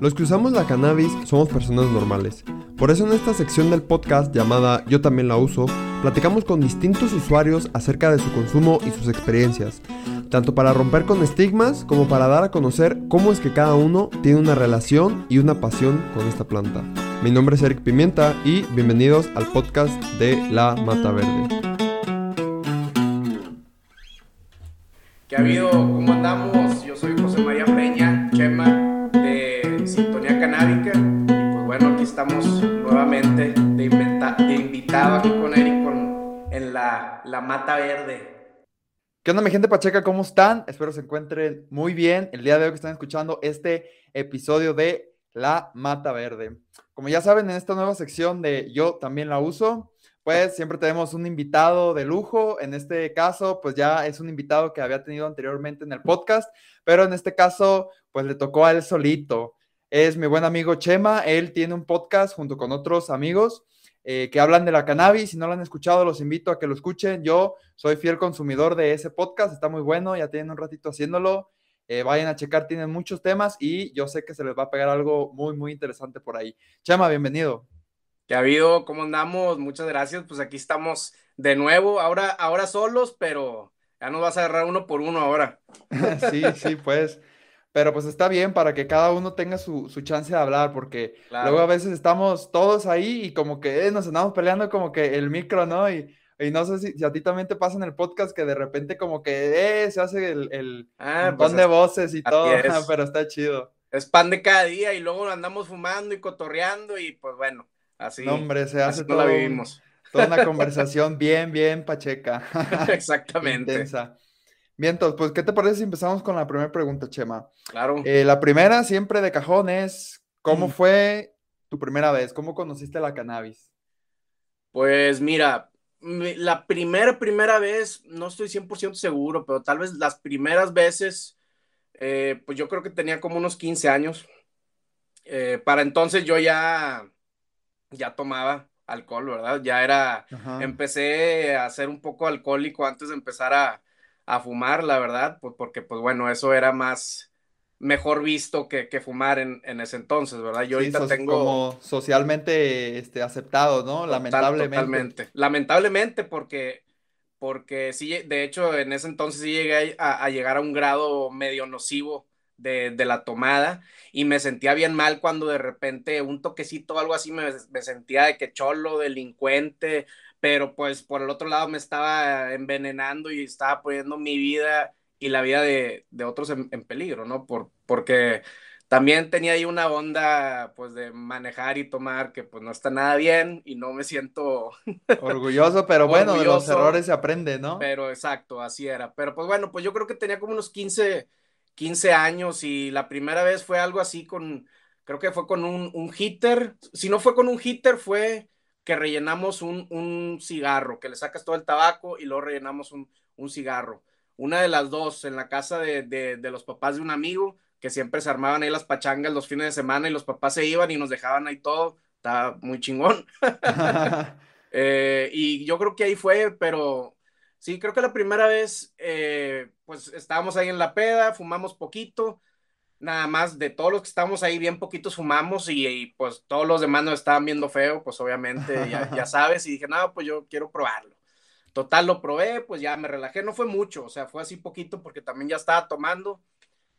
Los que usamos la cannabis somos personas normales. Por eso en esta sección del podcast llamada Yo también la uso, platicamos con distintos usuarios acerca de su consumo y sus experiencias, tanto para romper con estigmas como para dar a conocer cómo es que cada uno tiene una relación y una pasión con esta planta. Mi nombre es Eric Pimienta y bienvenidos al podcast de La Mata Verde. ¿Qué ha habido? ¿Cómo andamos? Yo soy José María Peña, Chema estamos nuevamente de, inventa- de invitado aquí con Eric con, en la, la Mata Verde. ¿Qué onda mi gente Pacheca? ¿Cómo están? Espero se encuentren muy bien el día de hoy que están escuchando este episodio de La Mata Verde. Como ya saben, en esta nueva sección de Yo también la uso, pues siempre tenemos un invitado de lujo. En este caso, pues ya es un invitado que había tenido anteriormente en el podcast, pero en este caso, pues le tocó a él solito. Es mi buen amigo Chema. Él tiene un podcast junto con otros amigos eh, que hablan de la cannabis. Si no lo han escuchado, los invito a que lo escuchen. Yo soy fiel consumidor de ese podcast. Está muy bueno. Ya tienen un ratito haciéndolo. Eh, vayan a checar, tienen muchos temas y yo sé que se les va a pegar algo muy, muy interesante por ahí. Chema, bienvenido. ¿Qué ha habido? ¿Cómo andamos? Muchas gracias. Pues aquí estamos de nuevo, ahora, ahora solos, pero ya nos vas a agarrar uno por uno ahora. sí, sí, pues. Pero pues está bien para que cada uno tenga su, su chance de hablar, porque Claro. luego a veces estamos todos ahí y como que eh, nos andamos peleando como que el micro, ¿no? Y, y no sé si, si a ti también te pasa en el podcast que de repente como que eh, se hace el, el Ah, montón pues de es- voces y todo, es. pero está chido. es pan de cada día y luego andamos fumando y cotorreando y pues bueno, así, No, hombre, se hace la todo un- vivimos. toda una conversación bien, bien pacheca. Exactamente, Intensa. Bien, entonces, pues, ¿qué te parece si empezamos con la primera pregunta, Chema? claro. Eh, la primera, siempre de cajón, es ¿cómo Mm. fue tu primera vez? ¿Cómo conociste la cannabis? Pues mira, mi- la primera, primera vez, no estoy 100% seguro, pero tal vez las primeras veces, eh, pues yo creo que tenía como unos 15 años. Eh, para entonces yo ya, ya tomaba alcohol, ¿verdad? Ya era, Ajá. empecé a ser un poco alcohólico antes de empezar a, a fumar, la verdad, pues porque pues bueno, eso era más mejor visto que, que fumar en, en ese entonces, ¿verdad? Yo Sí, ahorita so- tengo... como socialmente este, aceptado, ¿no? Total- Lamentablemente. Totalmente. Lamentablemente, porque, porque sí, de hecho, en ese entonces sí llegué a, a llegar a un grado medio nocivo de, de la tomada y me sentía bien mal cuando de repente un toquecito o algo así me, me sentía de que cholo, delincuente, pero pues por el otro lado me estaba envenenando y estaba poniendo mi vida y la vida de, de otros en, en peligro, ¿no? Por, porque también tenía ahí una onda, pues, de manejar y tomar que, pues, no está nada bien y no me siento, Orgulloso, pero bueno, de los Orgulloso. errores se aprende, ¿no? pero exacto, así era. Pero, pues, bueno, pues yo creo que tenía como unos 15, 15 años y la primera vez fue algo así con, creo que fue con un, un hitter. Si no fue con un hitter, fue que rellenamos un, un cigarro, que le sacas todo el tabaco y luego rellenamos un, un cigarro. Una de las dos, en la casa de, de, de los papás de un amigo, que siempre se armaban ahí las pachangas los fines de semana y los papás se iban y nos dejaban ahí todo. Estaba muy chingón. Eh, y yo creo que ahí fue, pero sí, creo que la primera vez, eh, pues estábamos ahí en la peda, fumamos poquito, nada más de todos los que estábamos ahí, bien poquitos fumamos y, y, pues todos los demás nos estaban viendo feo, pues obviamente ya, ya sabes, y dije, no, pues yo quiero probarlo. Total, lo probé, pues ya me relajé, no fue mucho, o sea, fue así poquito porque también ya estaba tomando.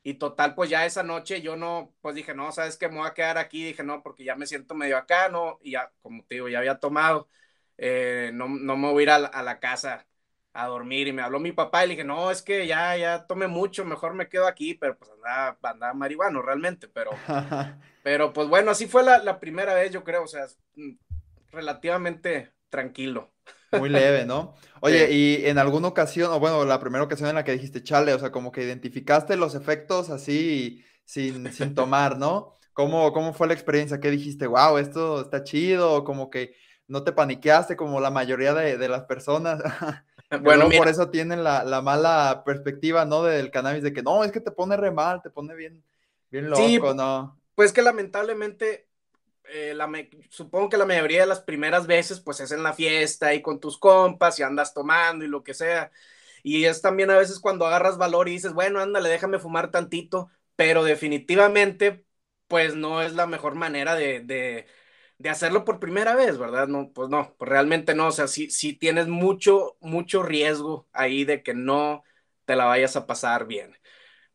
Y total, pues ya esa noche yo no, pues dije, no, sabes que me voy a quedar aquí, dije, no, porque ya me siento medio acá, no, y ya, como te digo, ya había tomado eh, no, no me voy a ir a la, a la casa a dormir. Y me habló mi papá y le dije, no, es que ya, ya tomé mucho, mejor me quedo aquí, pero pues andaba, andaba marihuano realmente, pero, pero pues bueno, así fue la, la primera vez, yo creo, o sea, mm, relativamente tranquilo. Muy leve, ¿no? Oye, Sí. y en alguna ocasión, o bueno, la primera ocasión en la que dijiste, chale, o sea, como que identificaste los efectos así sin, sin tomar, ¿no? ¿Cómo, cómo fue la experiencia? ¿Qué dijiste? Wow, esto está chido, como que no te paniqueaste como la mayoría de, de las personas. Bueno, por eso tienen la, la mala perspectiva, ¿no? Del cannabis, de que no, es que te pone re mal, te pone bien, bien loco, Sí, ¿no? pues que lamentablemente, eh, la me- supongo que la mayoría de las primeras veces, pues es en la fiesta y con tus compas y andas tomando y lo que sea. Y es también a veces cuando agarras valor y dices, bueno, ándale, déjame fumar tantito, pero definitivamente pues no es la mejor manera de, de, de, hacerlo por primera vez, ¿verdad? No, pues no, pues realmente no, o sea, sí, sí tienes mucho, mucho riesgo ahí de que no te la vayas a pasar bien.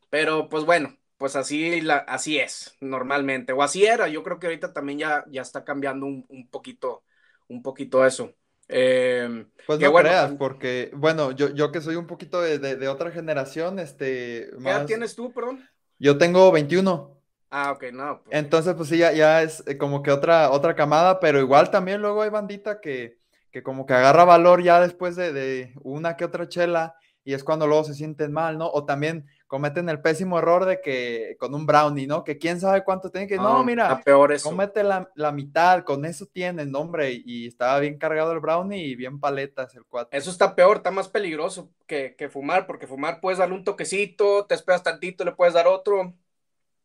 Pero pues bueno, pues así, la, así es normalmente, o así era, yo creo que ahorita también ya, ya está cambiando un, un poquito, un poquito eso. Eh, pues no bueno, creas, porque, bueno, yo, yo que soy un poquito de, de, de otra generación, este... ¿Qué edad tienes tú, perdón? Yo tengo 21. Ah, ok, no. Pues... Entonces, pues sí, ya, ya, es eh, como que otra, otra camada, pero igual también luego hay bandita que, que como que agarra valor ya después de, de, una que otra chela y es cuando luego se sienten mal, ¿no? O también cometen el pésimo error de que con un brownie, ¿no? Que quién sabe cuánto tiene que, no, no mira, peor eso. cómete la, la, mitad, con eso tienen, hombre, y, estaba bien cargado el brownie y bien paletas el cuatro. Eso está peor, está más peligroso que, que fumar, porque fumar puedes darle un toquecito, te esperas tantito, le puedes dar otro,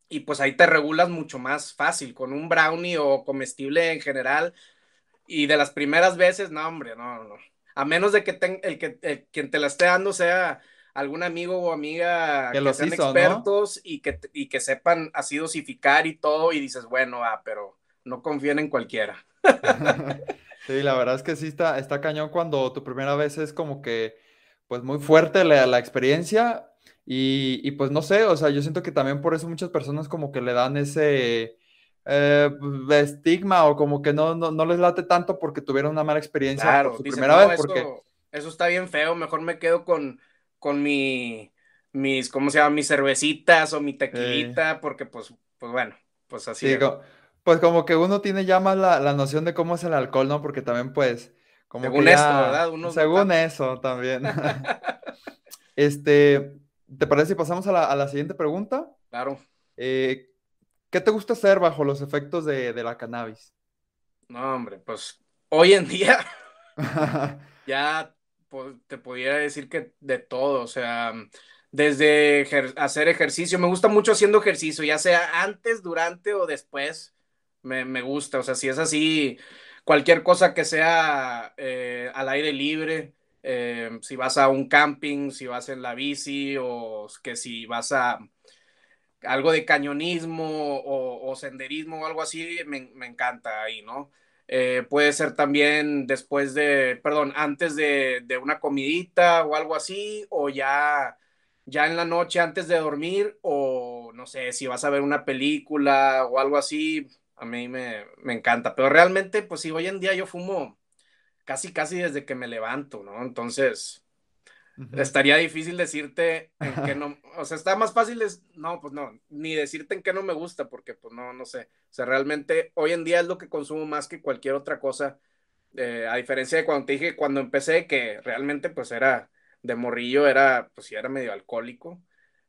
y pues ahí te regulas mucho más fácil con un brownie o comestible en general. Y de las primeras veces, no, hombre, no, no. A menos de que ten, el que el, quien te la esté dando sea algún amigo o amiga que, que sean hizo, expertos ¿no? y, que, y que sepan así dosificar y todo, y dices, bueno, ah, pero no confíen en cualquiera. sí, la verdad es que sí está, está cañón cuando tu primera vez es como que, pues muy fuerte la, la experiencia y, y, pues no sé, o sea, yo siento que también por eso muchas personas como que le dan ese eh, estigma o como que no, no, no, les late tanto porque tuvieron una mala experiencia claro, por su primera no, vez. Porque... Eso, eso, está bien feo, mejor me quedo con, con mi, mis, ¿cómo se llama? Mis cervecitas o mi tequilita, eh. porque pues, pues bueno, pues así. Sí. Como, pues como que uno tiene ya más la, la, noción de cómo es el alcohol, ¿no? Porque también pues... Como según ya, esto, ¿verdad? Uno según eso también. este, ¿Te parece si pasamos a la, a la siguiente pregunta? Claro. Eh, ¿Qué te gusta hacer bajo los efectos de, de, la cannabis? No, hombre, pues hoy en día ya pues, te pudiera decir que de todo, o sea, desde ejer hacer ejercicio, me gusta mucho haciendo ejercicio, ya sea antes, durante o después, me, me gusta, o sea, si es así, cualquier cosa que sea eh, al aire libre, eh, si vas a un camping, si vas en la bici o que si vas a algo de cañonismo o, senderismo o algo así, me, me encanta ahí, ¿no? Eh, puede ser también después de, perdón, antes de, de, una comidita o algo así, o ya, ya en la noche antes de dormir, o no sé, si vas a ver una película o algo así, a mí me, me encanta. Pero realmente, pues sí, hoy en día yo fumo casi, casi desde que me levanto, ¿no? Entonces, uh -huh. estaría difícil decirte en qué no, o sea, está más fácil, es, no, pues no, ni decirte en qué no me gusta, porque pues no, no sé, o sea, realmente hoy en día es lo que consumo más que cualquier otra cosa, eh, a diferencia de cuando te dije, cuando empecé, que realmente pues era de morrillo, era, pues sí, era medio alcohólico,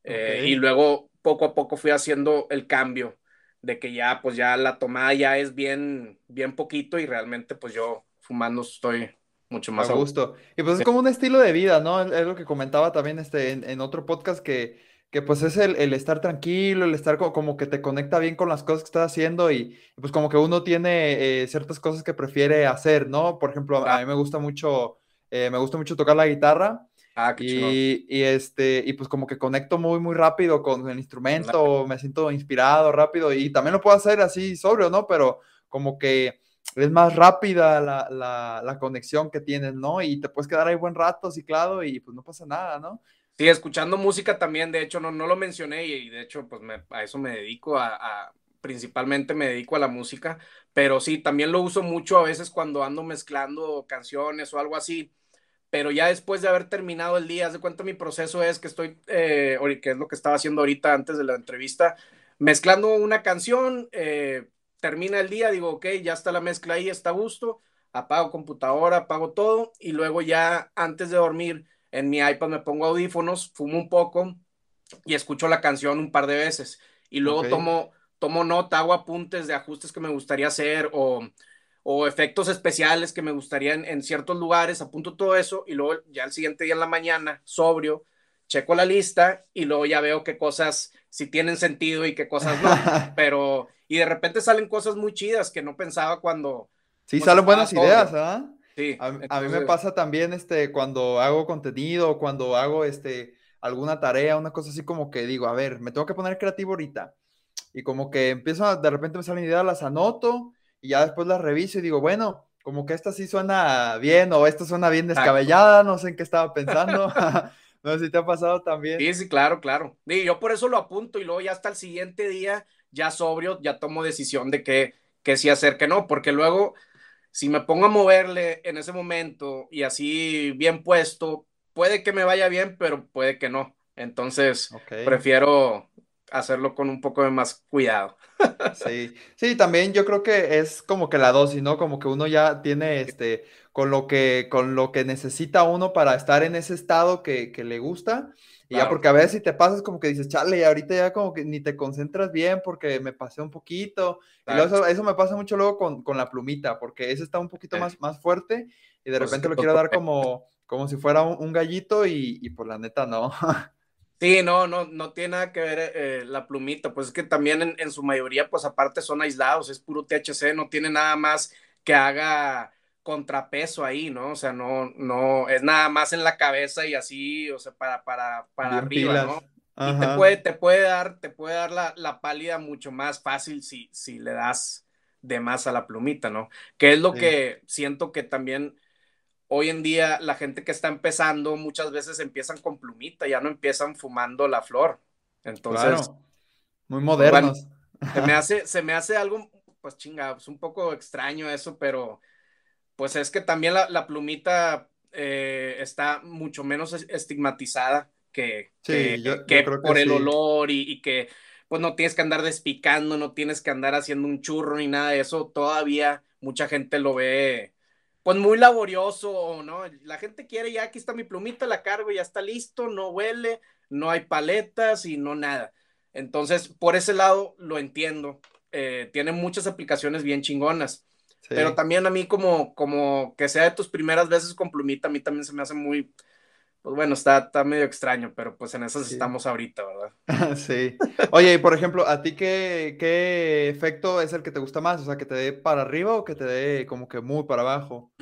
eh, okay. y luego poco a poco fui haciendo el cambio de que ya, pues ya la tomada ya es bien, bien poquito y realmente pues yo fumando estoy mucho más a gusto. Y pues es como un estilo de vida, ¿no? Es lo que comentaba también este, en, en otro podcast que, que pues es el, el, estar tranquilo, el estar como, como, que te conecta bien con las cosas que estás haciendo y pues como que uno tiene eh, ciertas cosas que prefiere hacer, ¿no? Por ejemplo, a, a mí me gusta mucho, eh, me gusta mucho tocar la guitarra. Ah, y, y, este, y pues como que conecto muy, muy rápido con el instrumento, claro. me siento inspirado rápido y también lo puedo hacer así sobrio, ¿no? Pero como que es más rápida la, la, conexión que tienes, ¿no? Y te puedes quedar ahí buen rato ciclado y pues no pasa nada, ¿no? Sí, escuchando música también, de hecho, no, no lo mencioné y de hecho, pues me, a eso me dedico, a, principalmente me dedico a la música, pero sí, también lo uso mucho a veces cuando ando mezclando canciones o algo así, pero ya después de haber terminado el día, de cuenta mi proceso es que estoy, eh, que es lo que estaba haciendo ahorita antes de la entrevista, mezclando una canción, eh, termina el día, digo, ok, ya está la mezcla ahí, está a gusto, apago computadora, apago todo y luego ya antes de dormir en mi iPad me pongo audífonos, fumo un poco y escucho la canción un par de veces y luego okay. tomo, tomo nota, hago apuntes de ajustes que me gustaría hacer o, o efectos especiales que me gustaría en, en, ciertos lugares, apunto todo eso y luego ya el siguiente día en la mañana, sobrio, checo la lista y luego ya veo qué cosas si tienen sentido y qué cosas no, pero y de repente salen cosas muy chidas que no pensaba cuando... Sí, salen buenas ideas, ¿ah? ¿eh? Sí. A, entonces... a, mí me pasa también este, cuando hago contenido, cuando hago este, alguna tarea, una cosa así como que digo, a ver, me tengo que poner creativo ahorita. y como que empiezo, de repente me salen ideas, las anoto y ya después las reviso y digo, bueno, como que esta sí suena bien o esta suena bien descabellada, no sé en qué estaba pensando. no sé si te ha pasado también. Sí, sí, claro, claro. Y yo por eso lo apunto y luego ya hasta el siguiente día, ya sobrio, ya tomo decisión de qué, qué sí hacer, qué no, porque luego si me pongo a moverle en ese momento y así bien puesto, puede que me vaya bien, pero puede que no. Entonces, prefiero hacerlo con un poco de más cuidado. Sí, sí, también yo creo que es como que la dosis, ¿no? Como que uno ya tiene este, con lo que, con lo que necesita uno para estar en ese estado que, le gusta. Y ya porque a veces si te pasas como que dices, chale, ahorita ya como que ni te concentras bien porque me pasé un poquito. Y eso, me pasa mucho luego con, la plumita, porque ese está un poquito más, más fuerte y de pues repente lo quiero dar como, como si fuera un, gallito y, y por la neta no. Sí, no, no, no tiene nada que ver eh, la plumita, pues es que también en, su mayoría, pues aparte son aislados, es puro THC, no tiene nada más que haga contrapeso ahí, ¿no? O sea, no, no, es nada más en la cabeza y así, o sea, para, para, para arriba, ¿no? Y te puede, te puede dar, te puede dar la, la, pálida mucho más fácil si, si le das de más a la plumita, ¿no? Que es lo que siento que también hoy en día la gente que está empezando muchas veces empiezan con plumita, ya no empiezan fumando la flor. Entonces, muy modernos. se, me hace, se me hace algo, pues chinga, pues un poco extraño eso, pero pues es que también la, plumita eh, está mucho menos estigmatizada que, que, por el olor y, y, que pues no tienes que andar despicando, no tienes que andar haciendo un churro ni nada de eso. Todavía mucha gente lo ve pues muy laborioso, ¿no? La gente quiere, ya aquí está mi plumita, la cargo, ya está listo, no huele, no hay paletas y no nada. Entonces, por ese lado lo entiendo. Eh, tiene muchas aplicaciones bien chingonas. Pero también a mí como, como que sea de tus primeras veces con plumita, a mí también se me hace muy, pues bueno, está, está medio extraño, pero pues en esas estamos ahorita, ¿verdad? sí. Oye, y por ejemplo, ¿a ti qué, qué efecto es el que te gusta más? O sea, que te dé para arriba o que te dé como que muy para abajo.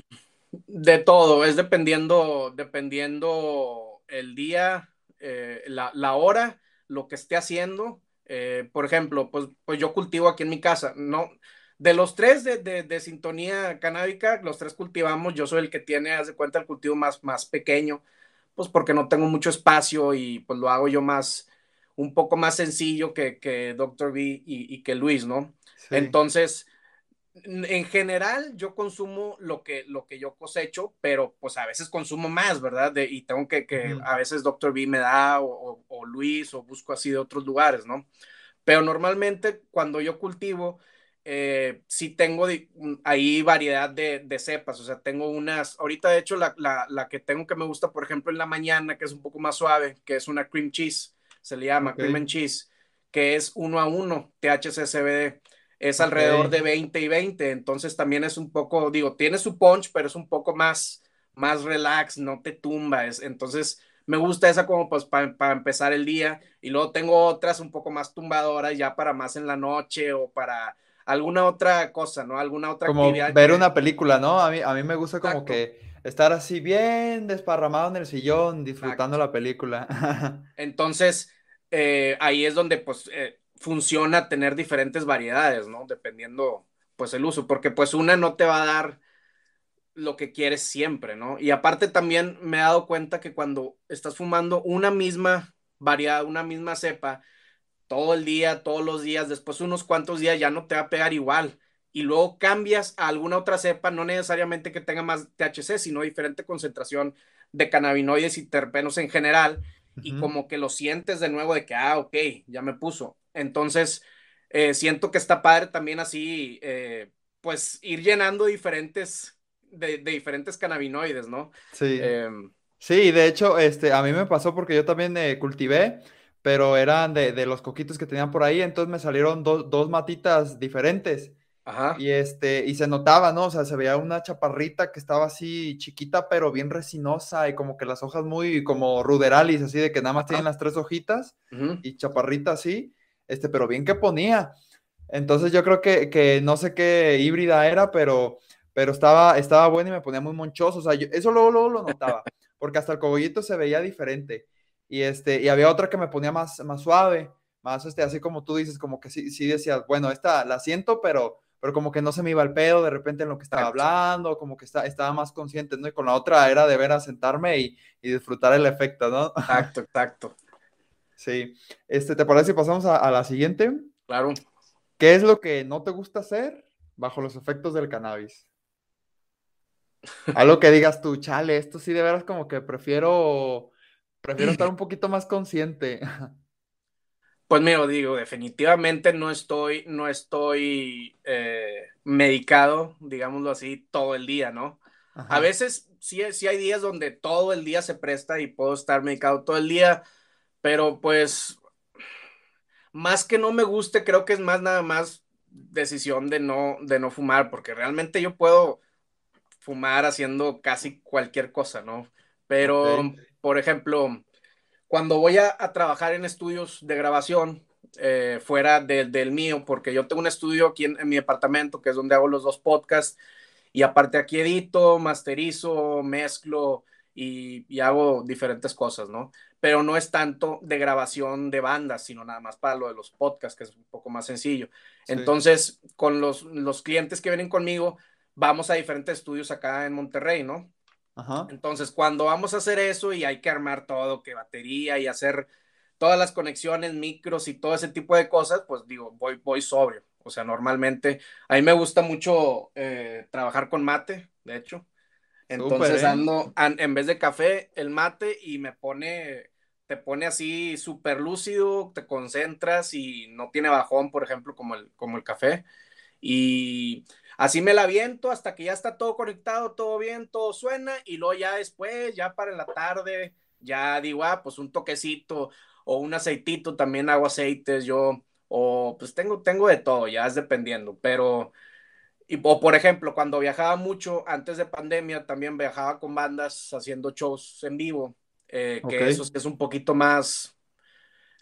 De todo, es dependiendo, dependiendo el día, eh, la, hora, lo que esté haciendo. Eh, por ejemplo, pues, pues yo cultivo aquí en mi casa, ¿no? De los tres de, de, sintonía canábica, los tres cultivamos, yo soy el que tiene, haz de cuenta, el cultivo más, más pequeño pues porque no tengo mucho espacio y pues lo hago yo más, un poco más sencillo que, que Dr. B y, que Luis, ¿no? Entonces, en general yo consumo lo que, lo que yo cosecho, pero pues a veces consumo más, ¿verdad? y tengo que, que a veces Dr. B me da o, o, Luis o busco así de otros lugares, ¿no? Pero normalmente cuando yo cultivo, eh, sí tengo ahí variedad de, cepas, o sea, tengo unas, ahorita de hecho la, que tengo que me gusta, por ejemplo, en la mañana, que es un poco más suave, que es una cream cheese, se le llama cream and cheese, que es uno a uno, THC CBD, es alrededor de 20 y 20, entonces también es un poco, digo, tiene su punch, pero es un poco más, más relax, no te tumba, entonces me gusta esa como pues para empezar el día, y luego tengo otras un poco más tumbadoras ya para más en la noche o para alguna otra cosa, ¿no? Alguna otra como Ver una película, ¿no? A mí, a mí me gusta como que estar así bien desparramado en el sillón, disfrutando la película. Entonces, eh, ahí es donde pues eh, funciona tener diferentes variedades, ¿no? Dependiendo pues el uso, porque pues una no te va a dar lo que quieres siempre, ¿no? Y aparte también me he dado cuenta que cuando estás fumando una misma variedad, una misma cepa, todo el día, todos los días, después unos cuantos días ya no te va a pegar igual. Y luego cambias a alguna otra cepa, no necesariamente que tenga más THC, sino diferente concentración de cannabinoides y terpenos en general. Y como que lo sientes de nuevo de que, ah, ok, ya me puso. Entonces, eh, siento que está padre también así, eh, pues ir llenando diferentes, de, diferentes cannabinoides, ¿no? Sí. Em, sí, de hecho, este, a mí me pasó porque yo también eh, cultivé pero eran de, los coquitos que tenían por ahí, entonces me salieron dos matitas diferentes. Ajá. Y este, y se notaba, ¿no? O sea, se veía una chaparrita que estaba así chiquita, pero bien resinosa y como que las hojas muy como ruderalis, así de que nada más tienen las tres hojitas y chaparrita así, este, pero bien que ponía. Entonces yo creo que, que no sé qué híbrida era, pero, pero estaba, estaba bueno y me ponía muy monchoso. O sea, eso luego, luego lo notaba, porque hasta el cogollito se veía diferente. Y, este, y había otra que me ponía más, más suave, más este, así como tú dices, como que sí, sí decías, bueno, esta la siento, pero, pero como que no se me iba el pedo de repente en lo que estaba hablando, como que está, estaba más consciente, ¿no? Y con la otra era de ver a sentarme y, y disfrutar el efecto, ¿no? Exacto, exacto. Sí. Este, ¿te parece si pasamos a, a la siguiente? Claro. ¿Qué es lo que no te gusta hacer bajo los efectos del cannabis? Algo que digas tú, chale, esto sí de veras como que prefiero, prefiero estar un poquito más consciente. Pues mira, digo, definitivamente no estoy, no estoy eh, medicado, digámoslo así, todo el día, ¿no? A veces sí, sí hay días donde todo el día se presta y puedo estar medicado todo el día, pero pues más que no me guste, creo que es más nada más decisión de no, de no fumar, porque realmente yo puedo fumar haciendo casi cualquier cosa, ¿no? Pero, por ejemplo, cuando voy a, trabajar en estudios de grabación eh, fuera del mío, porque yo tengo un estudio aquí en, mi departamento, que es donde hago los dos podcasts, y aparte aquí edito, masterizo, mezclo y, y, hago diferentes cosas, ¿no? Pero no es tanto de grabación de bandas, sino nada más para lo de los podcasts, que es un poco más sencillo. Entonces, con los, los clientes que vienen conmigo, vamos a diferentes estudios acá en Monterrey, ¿no? Entonces, cuando vamos a hacer eso y hay que armar todo, que batería y hacer todas las conexiones, micros y todo ese tipo de cosas, pues digo, voy, voy sobrio. O sea, normalmente a mí me gusta mucho eh, trabajar con mate, de hecho. Entonces ¿eh? ando, en vez de café, el mate y me pone, te pone así súper lúcido, te concentras y no tiene bajón, por ejemplo, como el, como el café. Y Así me la viento hasta que ya está todo conectado, todo bien, todo suena y luego ya después, ya para la tarde, ya digo, ah, pues un toquecito o un aceitito, también hago aceites yo, o pues tengo, tengo de todo, ya es dependiendo, pero, y, o por ejemplo, cuando viajaba mucho antes de pandemia, también viajaba con bandas haciendo shows en vivo, eh, que eso es un poquito más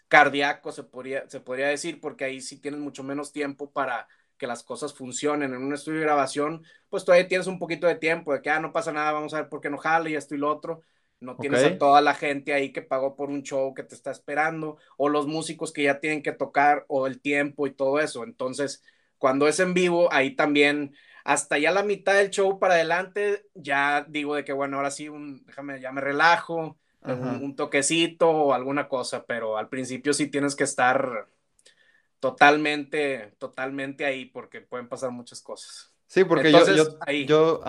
cardíaco, se podría, se podría decir, porque ahí sí tienes mucho menos tiempo para que las cosas funcionen en un estudio de grabación, pues todavía tienes un poquito de tiempo de que, ah, no pasa nada, vamos a ver por qué no jale y esto y lo otro. No tienes a toda la gente ahí que pagó por un show que te está esperando, o los músicos que ya tienen que tocar, o el tiempo y todo eso. Entonces, cuando es en vivo, ahí también, hasta ya la mitad del show para adelante, ya digo de que, bueno, ahora sí, un, déjame, ya me relajo, un, un, toquecito o alguna cosa, pero al principio sí tienes que estar totalmente, totalmente ahí, porque pueden pasar muchas cosas. Sí, porque yo, yo, yo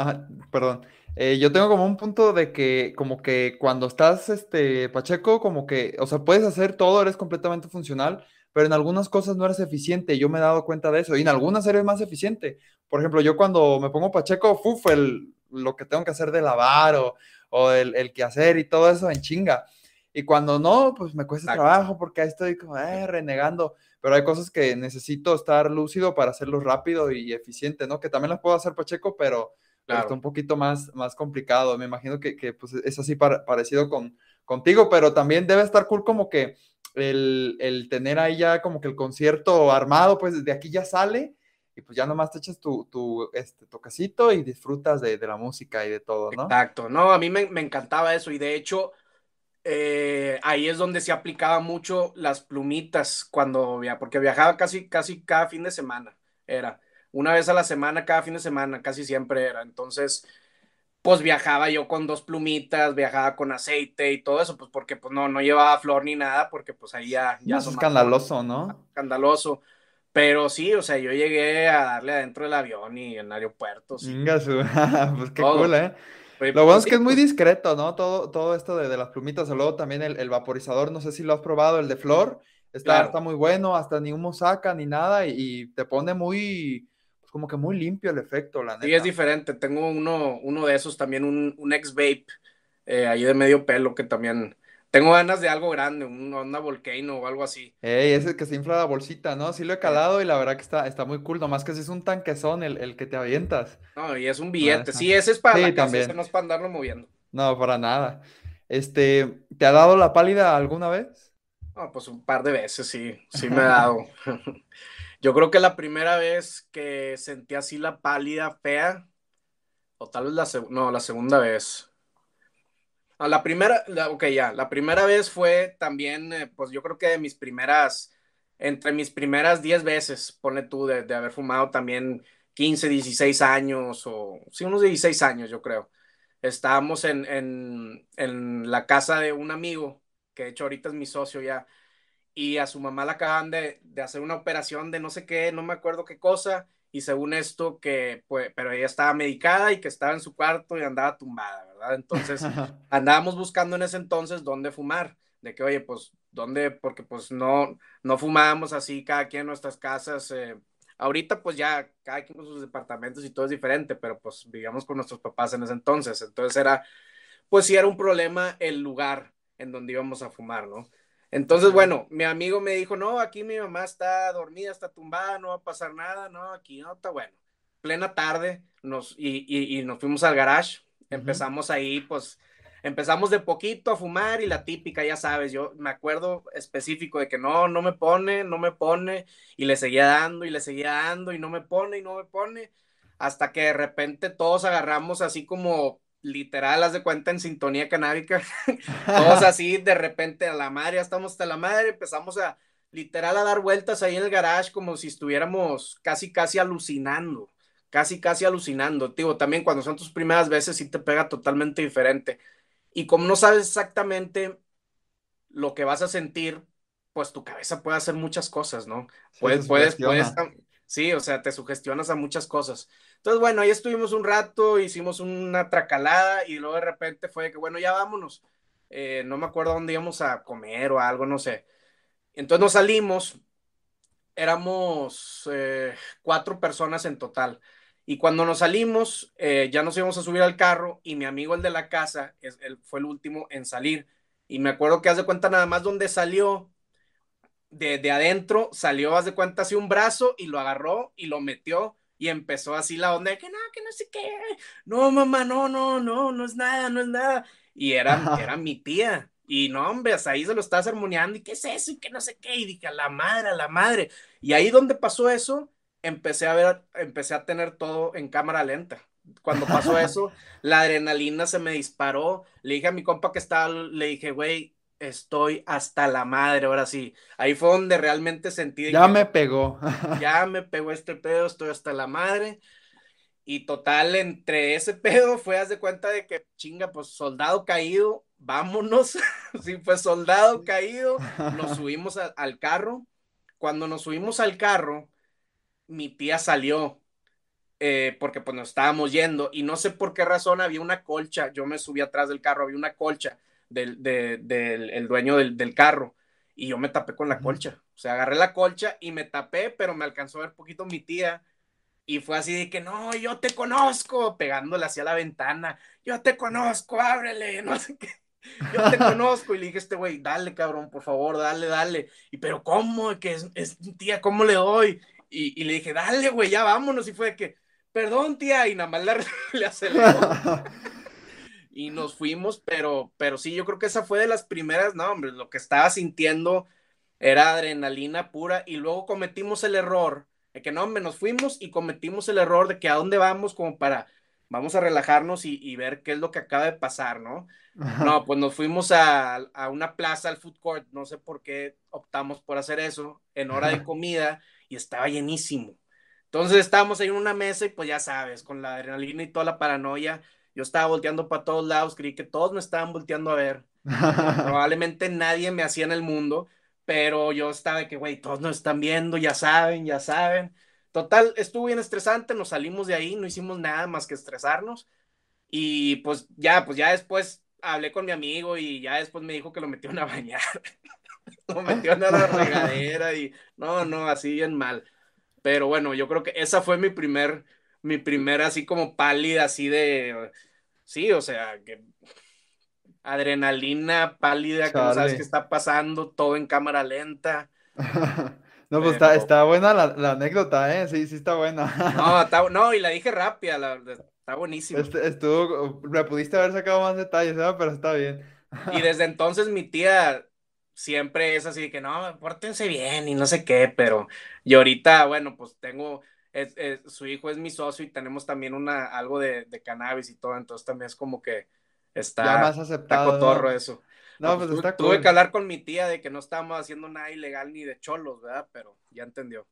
perdón, eh, yo tengo como un punto de que, como que cuando estás, este, Pacheco, como que, o sea, puedes hacer todo, eres completamente funcional, pero en algunas cosas no eres eficiente, yo me he dado cuenta de eso, y en algunas eres más eficiente. Por ejemplo, yo cuando me pongo Pacheco, fue el, lo que tengo que hacer de lavar o, o el, el que hacer y todo eso en chinga. Y cuando no, pues me cuesta trabajo porque ahí estoy como eh, renegando pero hay cosas que necesito estar lúcido para hacerlo rápido y eficiente, ¿no? Que también las puedo hacer Pacheco, pero, está un poquito más, más complicado. Me imagino que, que pues, es así parecido con, contigo, pero también debe estar cool como que el, el, tener ahí ya como que el concierto armado, pues desde aquí ya sale y pues ya nomás te echas tu, tu este, toquecito y disfrutas de, de, la música y de todo, ¿no? Exacto, no, a mí me, me encantaba eso y de hecho eh, ahí es donde se aplicaba mucho las plumitas cuando viajaba, porque viajaba casi, casi cada fin de semana, era una vez a la semana, cada fin de semana, casi siempre era. Entonces, pues viajaba yo con dos plumitas, viajaba con aceite y todo eso, pues porque pues no, no llevaba flor ni nada, porque pues ahí ya... ya es escandaloso, ¿no? Escandaloso. Pero sí, o sea, yo llegué a darle adentro del avión y en aeropuertos. Sí. pues qué cool, ¿eh? Lo bueno pues es que es muy discreto, ¿no? Todo, todo esto de, las plumitas, luego también el, vaporizador, no sé si lo has probado, el de flor, está, está muy bueno, hasta ni humo saca ni nada y, te pone muy, pues como que muy limpio el efecto, la neta. Sí, es diferente, tengo uno, uno de esos también, un, un ex-vape eh, ahí de medio pelo que también tengo ganas de algo grande, una volcano o algo así. Ey, ese que se infla la bolsita, ¿no? Sí lo he calado y la verdad que está, está muy cool, nomás que si es un tanquezón el, el que te avientas. No, y es un billete. Sí, ese es para también. no es para andarlo moviendo. No, para nada. Este, ¿te ha dado la pálida alguna vez? No, pues un par de veces, sí, sí me ha dado. Yo creo que la primera vez que sentí así la pálida fea, o tal vez la, no, la segunda vez a la primera, ok, ya, la primera vez fue también, eh, pues yo creo que de mis primeras entre mis primeras 10 veces, pone tú, de, de, haber fumado también 15, 16 años, o sí, unos 16 años, yo creo. Estábamos en, en, en la casa de un amigo, que de hecho ahorita es mi socio ya, y a su mamá la acaban de, de hacer una operación de no sé qué, no me acuerdo qué cosa, y según esto que, pues, pero ella estaba medicada y que estaba en su cuarto y andaba tumbada, ¿verdad? Entonces andábamos buscando en ese entonces dónde fumar, de que, oye, pues, ¿dónde? Porque pues no, no fumábamos así cada quien en nuestras casas. Eh, ahorita pues ya cada quien con sus departamentos y todo es diferente, pero pues vivíamos con nuestros papás en ese entonces, entonces era, pues sí era un problema el lugar en donde íbamos a fumar, ¿no? Entonces, bueno, mi amigo me dijo, no, aquí mi mamá está dormida, está tumbada, no va a pasar nada, no, aquí no, está bueno. Plena tarde, nos, y, y, nos fuimos al garage, empezamos ahí, pues, empezamos de poquito a fumar y la típica, ya sabes, yo me acuerdo específico de que no, no me pone, no me pone, y le seguía dando y le seguía dando y no me pone y no me pone, hasta que de repente todos agarramos así como literal, haz de cuenta en sintonía canábica, todos así de repente a la madre, ya estamos hasta la madre, empezamos a literal a dar vueltas ahí en el garage como si estuviéramos casi, casi alucinando, casi, casi alucinando. Digo, también cuando son tus primeras veces sí te pega totalmente diferente. Y como no sabes exactamente lo que vas a sentir, pues tu cabeza puede hacer muchas cosas, ¿no? puedes, puedes, puedes, sí, o sea, te sugestionas a muchas cosas. Entonces, bueno, ahí estuvimos un rato, hicimos una tracalada y luego de repente fue que, bueno, ya vámonos. Eh, no me acuerdo dónde íbamos a comer o algo, no sé. Entonces nos salimos, éramos eh, cuatro personas en total. Y cuando nos salimos, eh, ya nos íbamos a subir al carro y mi amigo, el de la casa, es, él fue el último en salir. Y me acuerdo que haz de cuenta nada más donde salió, de, de adentro, salió, haz de cuenta, así un brazo y lo agarró y lo metió y empezó así la onda de que no, que no sé qué, no, mamá, no, no, no, no es nada, no es nada. Y era, era mi tía. Y no, hombre, hasta ahí se lo estaba sermoneando, y qué es eso, y que no sé qué, y dije, a la madre, a la madre. Y ahí donde pasó eso, empecé a ver, empecé a tener todo en cámara lenta. Cuando pasó eso, la adrenalina se me disparó. Le dije a mi compa que estaba, le dije, güey, estoy hasta la madre, ahora sí. Ahí fue donde realmente sentí. Ya me pegó. ya me pegó este pedo, estoy hasta la madre. Y total, entre ese pedo fue, haz de cuenta de que chinga, pues soldado caído, vámonos. sí, pues soldado caído, nos subimos al carro. Cuando nos subimos al carro, mi tía salió. Eh, porque pues nos estábamos yendo y no sé por qué razón había una colcha, yo me subí atrás del carro, había una colcha del, del dueño del, del, carro y yo me tapé con la colcha. O sea, agarré la colcha y me tapé, pero me alcanzó a ver poquito mi tía. Y fue así de que, no, yo te conozco, pegándole hacia la ventana. Yo te conozco, ábrele, no sé qué. Yo te conozco. Y le dije a este güey, dale, cabrón, por favor, dale, dale. Y pero, ¿cómo? Que es, es tía, ¿cómo le doy? Y, y le dije, dale, güey, ya vámonos. Y fue de que, perdón, tía. Y nada más le, le aceleró y nos fuimos, pero, pero sí, yo creo que esa fue de las primeras, no, hombre, lo que estaba sintiendo era adrenalina pura y luego cometimos el error de que no, hombre, nos fuimos y cometimos el error de que a dónde vamos como para, vamos a relajarnos y, ver qué es lo que acaba de pasar, ¿no? No, pues nos fuimos a, a, una plaza, al food court, no sé por qué optamos por hacer eso, en hora de comida y estaba llenísimo. Entonces estábamos ahí en una mesa y pues ya sabes, con la adrenalina y toda la paranoia, yo estaba volteando para todos lados, creí que todos me estaban volteando a ver. Probablemente nadie me hacía en el mundo, pero yo estaba de que, güey, todos nos están viendo, ya saben, ya saben. Total, estuvo bien estresante, nos salimos de ahí, no hicimos nada más que estresarnos. Y pues ya, pues ya después hablé con mi amigo y ya después me dijo que lo metió a bañar. lo metió en la regadera y no, no, así bien mal. Pero bueno, yo creo que esa fue mi primer, mi primer así como pálida, así de, sí, o sea, que adrenalina pálida, que no sabes qué está pasando, todo en cámara lenta. no, pues está, está, buena la, anécdota, ¿eh? Sí, sí está buena. no, no, y la dije rápida, la, está buenísimo. Este, estuvo, me pudiste haber sacado más detalles, ¿eh? pero está bien. y desde entonces mi tía siempre es así que no, pórtense bien y no sé qué, pero yo ahorita, bueno, pues tengo su hijo es mi socio y tenemos también una, algo de, cannabis y todo, entonces también es como que está, ya más aceptado. cotorro eso. No, pues, está tuve, tuve que hablar con mi tía de que no estábamos haciendo nada ilegal ni de cholos, ¿verdad? Pero ya entendió.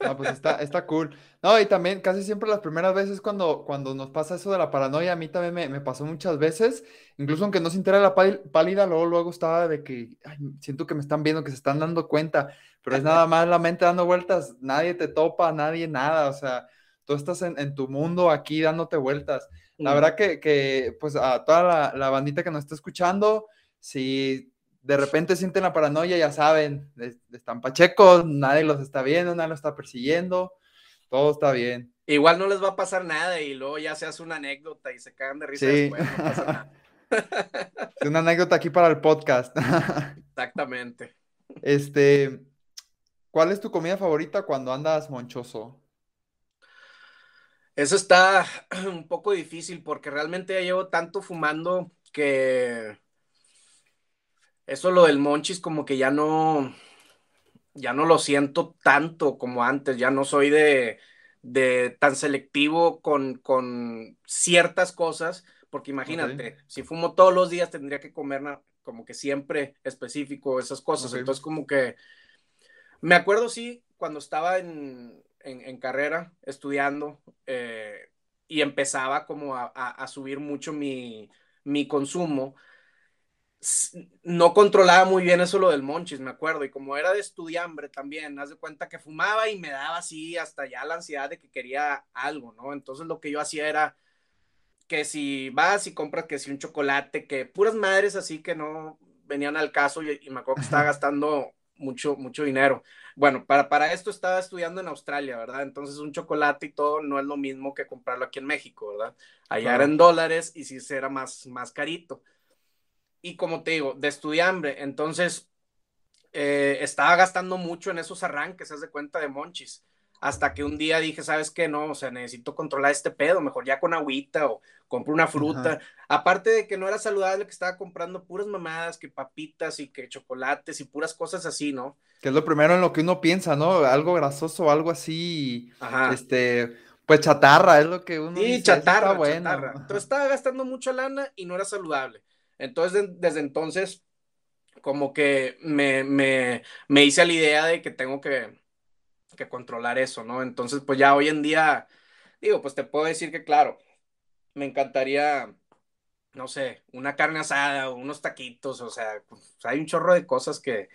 No, pues está, está cool. No, y también casi siempre las primeras veces cuando, cuando nos pasa eso de la paranoia, a mí también me, me pasó muchas veces, incluso aunque no se entera la pálida, luego, luego estaba de que siento que me están viendo, que se están dando cuenta, pero es nada más la mente dando vueltas, nadie te topa, nadie nada, o sea, tú estás en, en tu mundo aquí dándote vueltas. La verdad que, que, pues a toda la, la bandita que nos está escuchando, si de repente sienten la paranoia, ya saben, están pachecos, nadie los está viendo, nadie los está persiguiendo, todo está bien. Igual no les va a pasar nada y luego ya se hace una anécdota y se cagan de risa después, no pasa nada. Es una anécdota aquí para el podcast. Exactamente. Este, ¿cuál es tu comida favorita cuando andas monchoso? Eso está un poco difícil porque realmente ya llevo tanto fumando que eso lo del monchis como que ya no, ya no lo siento tanto como antes, ya no soy de, de tan selectivo con, con, ciertas cosas, porque imagínate, si fumo todos los días tendría que comer como que siempre específico esas cosas, entonces como que me acuerdo sí, cuando estaba en, en, carrera estudiando eh, y empezaba como a, a subir mucho mi, mi consumo, no controlaba muy bien eso lo del monchis, me acuerdo, y como era de estudiambre también, haz de cuenta que fumaba y me daba así hasta ya la ansiedad de que quería algo, ¿no? Entonces lo que yo hacía era que si vas y compras que si un chocolate, que puras madres así que no venían al caso y, me acuerdo que estaba gastando mucho, mucho dinero. Bueno, para, para esto estaba estudiando en Australia, ¿verdad? Entonces un chocolate y todo no es lo mismo que comprarlo aquí en México, ¿verdad? Allá era en dólares y sí era más, más carito y como te digo, de estudiambre. Entonces, eh, estaba gastando mucho en esos arranques, haz de cuenta de monchis. Hasta que un día dije, ¿sabes qué? No, o sea, necesito controlar este pedo, mejor ya con agüita o compro una fruta. Aparte de que no era saludable, que estaba comprando puras mamadas, que papitas y que chocolates y puras cosas así, ¿no? Que es lo primero en lo que uno piensa, ¿no? Algo grasoso, algo así, este, pues chatarra, es lo que uno sí, dice. chatarra, bueno. chatarra. Entonces estaba gastando mucha lana y no era saludable. Entonces, desde entonces, como que me, me, me, hice la idea de que tengo que, que controlar eso, ¿no? Entonces, pues ya hoy en día, digo, pues te puedo decir que, claro, me encantaría, no sé, una carne asada unos taquitos, o sea, pues, hay un chorro de cosas que,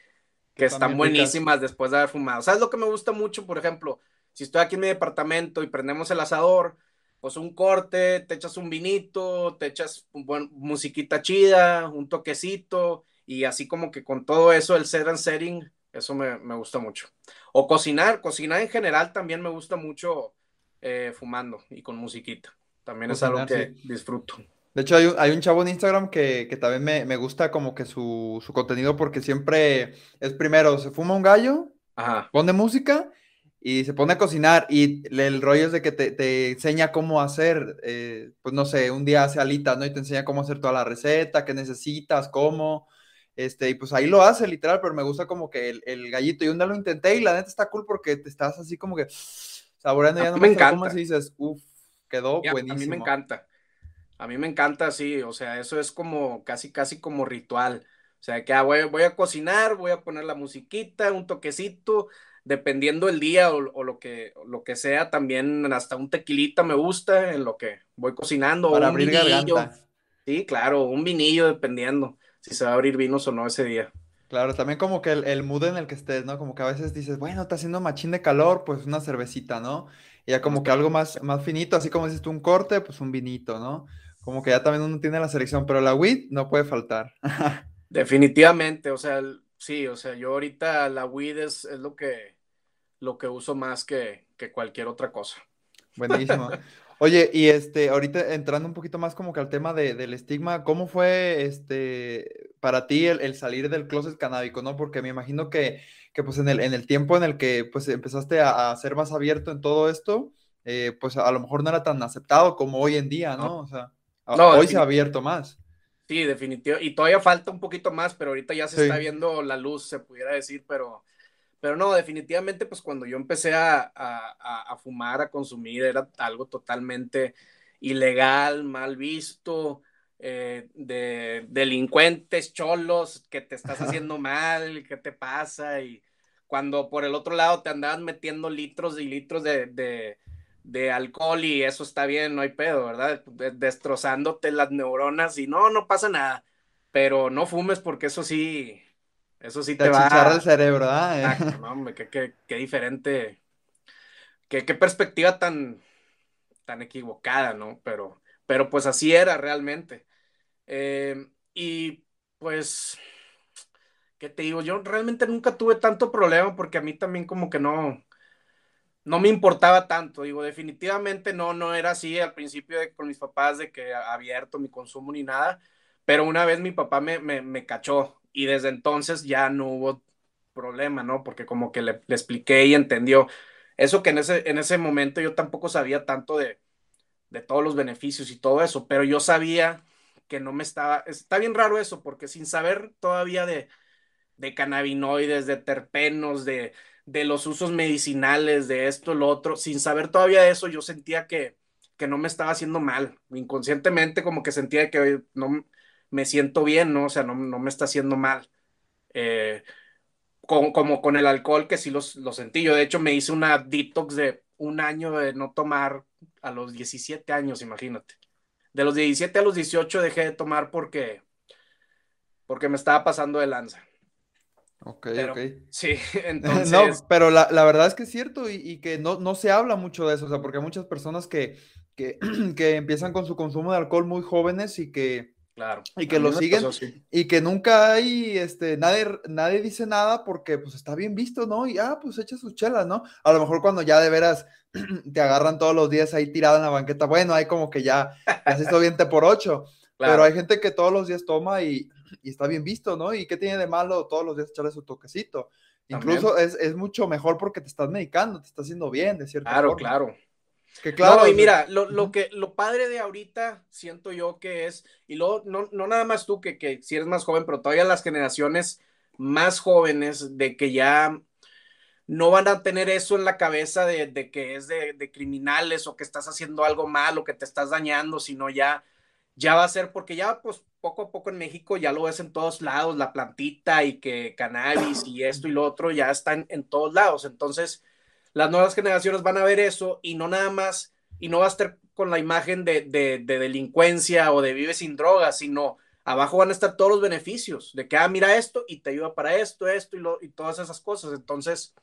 que están buenísimas después de haber fumado. ¿Sabes lo que me gusta mucho? Por ejemplo, si estoy aquí en mi departamento y prendemos el asador, pues un corte, te echas un vinito, te echas un buen musiquita chida, un toquecito, y así como que con todo eso, el set and setting, eso me, me gusta mucho. O cocinar, cocinar en general también me gusta mucho eh, fumando y con musiquita. También es algo que disfruto. De hecho, hay un, hay un, chavo en Instagram que, que también me, me, gusta como que su, su, contenido porque siempre es primero, se fuma un gallo, pone música y se pone a cocinar y el rollo es de que te, te enseña cómo hacer, eh, pues no sé, un día hace alitas, ¿no? Y te enseña cómo hacer toda la receta, qué necesitas, cómo, este, y pues ahí lo hace literal, pero me gusta como que el, el gallito, y un día lo intenté y la neta está cool porque te estás así como que saboreando, ya no me encanta. Cómo dices, uff, quedó buenísimo. A mí me encanta, a mí me encanta, sí, o sea, eso es como casi, casi como ritual, o sea, que ah, voy, voy a cocinar, voy a poner la musiquita, un toquecito, dependiendo el día o, lo, que, lo que sea, también hasta un tequilita me gusta en lo que voy cocinando. Para abrir vinillo. Sí, claro, un vinillo dependiendo si se va a abrir vinos o no ese día. Claro, también como que el, mood en el que estés, ¿no? Como que a veces dices, bueno, está haciendo machín de calor, pues una cervecita, ¿no? Y ya como que algo más, más finito, así como dices tú, un corte, pues un vinito, ¿no? Como que ya también uno tiene la selección, pero la weed no puede faltar. Definitivamente, o sea, sí, o sea, yo ahorita la weed es, es lo que lo que uso más que, cualquier otra cosa. Buenísimo. Oye, y este, ahorita entrando un poquito más como que al tema del estigma, ¿cómo fue este para ti el, salir del closet canábico, no? Porque me imagino que, pues en el, en el tiempo en el que pues empezaste a, ser más abierto en todo esto, eh, pues a lo mejor no era tan aceptado como hoy en día, ¿no? O sea, hoy se ha abierto más. Sí, definitivo. Y todavía falta un poquito más, pero ahorita ya se está viendo la luz, se pudiera decir, pero pero no, definitivamente, pues cuando yo empecé a, a, fumar, a consumir, era algo totalmente ilegal, mal visto. eh, de delincuentes, cholos, que te estás haciendo mal, qué te pasa, y cuando por el otro lado te andabas metiendo litros y litros de, de, alcohol y eso está bien, no hay pedo, ¿verdad? Destrozándote las neuronas y no, no pasa nada, pero no fumes porque eso sí, eso sí te, te va el cerebro, ¿verdad? no, qué, diferente, qué, qué perspectiva tan, tan equivocada, ¿no? Pero, pero pues así era realmente. Eh, y pues, ¿qué te digo? Yo realmente nunca tuve tanto problema porque a mí también como que no, no me importaba tanto. Digo, definitivamente no, no era así al principio con mis papás de que abierto mi consumo ni nada, pero una vez mi papá me, me, cachó y desde entonces ya no hubo problema, ¿no? Porque como que le, le, expliqué y entendió. Eso que en ese, en ese momento yo tampoco sabía tanto de, de todos los beneficios y todo eso, pero yo sabía que no me estaba, está bien raro eso, porque sin saber todavía de, de cannabinoides, de terpenos, de, de los usos medicinales, de esto, lo otro, sin saber todavía eso, yo sentía que, que no me estaba haciendo mal, inconscientemente como que sentía que no me siento bien, ¿no? O sea, no, no me está haciendo mal. Eh, como con el alcohol, que sí lo sentí. Yo, de hecho, me hice una detox de un año de no tomar a los 17 años, imagínate. De los 17 a los 18 dejé de tomar porque, porque me estaba pasando de lanza. Ok, ok. Sí, entonces. No, pero la, verdad es que es cierto y, que no, no, se habla mucho de eso, o sea, porque hay muchas personas que, que, que empiezan con su consumo de alcohol muy jóvenes y que, Claro. Y que lo siguen y que nunca hay, este, nadie, nadie dice nada porque pues está bien visto, ¿no? Y ah, pues echa sus chelas, ¿no? A lo mejor cuando ya de veras te agarran todos los días ahí tirado en la banqueta, bueno, hay como que ya, ya se bien por ocho, pero hay gente que todos los días toma y, y, está bien visto, ¿no? ¿Y qué tiene de malo todos los días echarle su toquecito? Incluso es, es, mucho mejor porque te estás medicando, te está haciendo bien, de cierta claro, forma. Claro, claro. Que claro, y mira, lo, lo, que, lo padre de ahorita siento yo que es, y luego no, no nada más tú que, que si eres más joven, pero todavía las generaciones más jóvenes de que ya no van a tener eso en la cabeza de, de que es de, de, criminales o que estás haciendo algo mal o que te estás dañando, sino ya, ya va a ser, porque ya pues poco a poco en México ya lo ves en todos lados, la plantita y que cannabis y esto y lo otro ya están en todos lados. Entonces, las nuevas generaciones van a ver eso y no nada más, y no va a estar con la imagen de, de, delincuencia o de vive sin drogas, sino abajo van a estar todos los beneficios de que, ah, mira esto y te ayuda para esto, esto y, todas esas cosas. Entonces,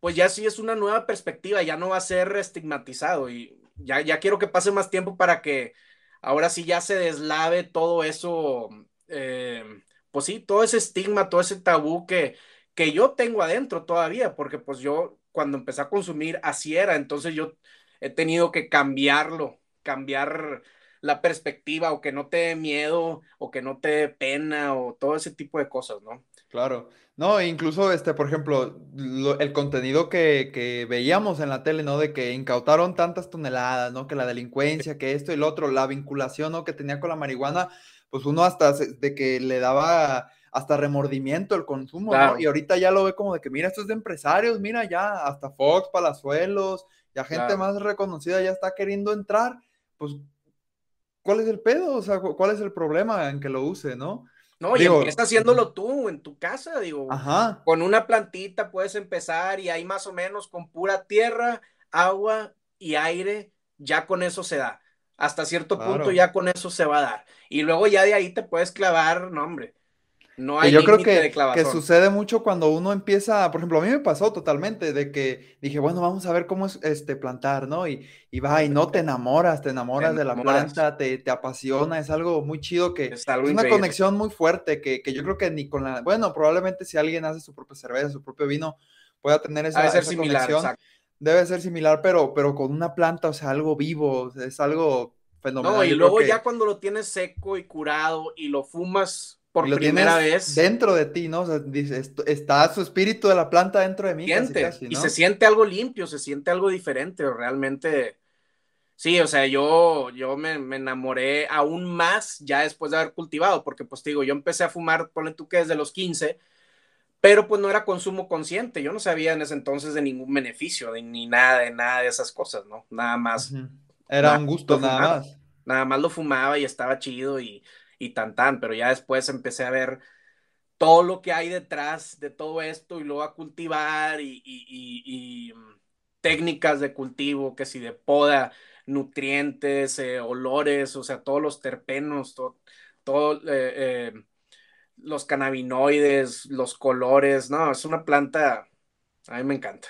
pues ya sí es una nueva perspectiva, ya no va a ser estigmatizado y ya, ya quiero que pase más tiempo para que ahora sí ya se deslave todo eso, eh, pues sí, todo ese estigma, todo ese tabú que, que yo tengo adentro todavía, porque pues yo cuando empecé a consumir así era, entonces yo he tenido que cambiarlo, cambiar la perspectiva o que no te dé miedo o que no te dé pena o todo ese tipo de cosas, ¿no? Claro. No, incluso, este, por ejemplo, el contenido que, que, veíamos en la tele, ¿no? De que incautaron tantas toneladas, ¿no? Que la delincuencia, que esto y lo otro, la vinculación, ¿no? Que tenía con la marihuana, pues uno hasta de que le daba hasta remordimiento el consumo, ¿no? Y ahorita ya lo ve como de que, mira, esto es de empresarios, mira, ya hasta Fox, Palazuelos, ya gente más reconocida ya está queriendo entrar, pues, ¿cuál es el pedo? O sea, ¿cuál es el problema en que lo use, no? No, y empieza haciéndolo tú en tu casa, digo. Ajá. Con una plantita puedes empezar y ahí más o menos con pura tierra, agua y aire, ya con eso se da. Hasta cierto punto ya con eso se va a dar. Y luego ya de ahí te puedes clavar, no, hombre no hay yo creo que, que sucede mucho cuando uno empieza, por ejemplo, a mí me pasó totalmente de que dije, bueno, vamos a ver cómo es este plantar, ¿no? Y, y va y no te enamoras, te enamoras de la planta, te, te, apasiona, es algo muy chido que es, una conexión muy fuerte que, que, yo creo que ni con la, bueno, probablemente si alguien hace su propia cerveza, su propio vino, pueda tener esa, ser similar, conexión. Debe ser similar, pero, pero con una planta, o sea, algo vivo, es algo fenomenal. No, y luego ya cuando lo tienes seco y curado y lo fumas por primera vez. Dentro de ti, ¿no? O sea, dice, está su espíritu de la planta dentro de mí. Y se siente algo limpio, se siente algo diferente, realmente. Sí, o sea, yo, yo me, enamoré aún más ya después de haber cultivado, porque pues te digo, yo empecé a fumar, ponle tú que desde los 15, pero pues no era consumo consciente, yo no sabía en ese entonces de ningún beneficio, de, ni nada, de nada de esas cosas, ¿no? Nada más. Era un gusto nada más. nada más lo fumaba y estaba chido y, y tan tan, pero ya después empecé a ver todo lo que hay detrás de todo esto y luego a cultivar y, mm, técnicas de cultivo, que si de poda, nutrientes, eh, olores, o sea, todos los terpenos, todo, eh, eh, los cannabinoides, los colores, no, es una planta, a mí me encanta.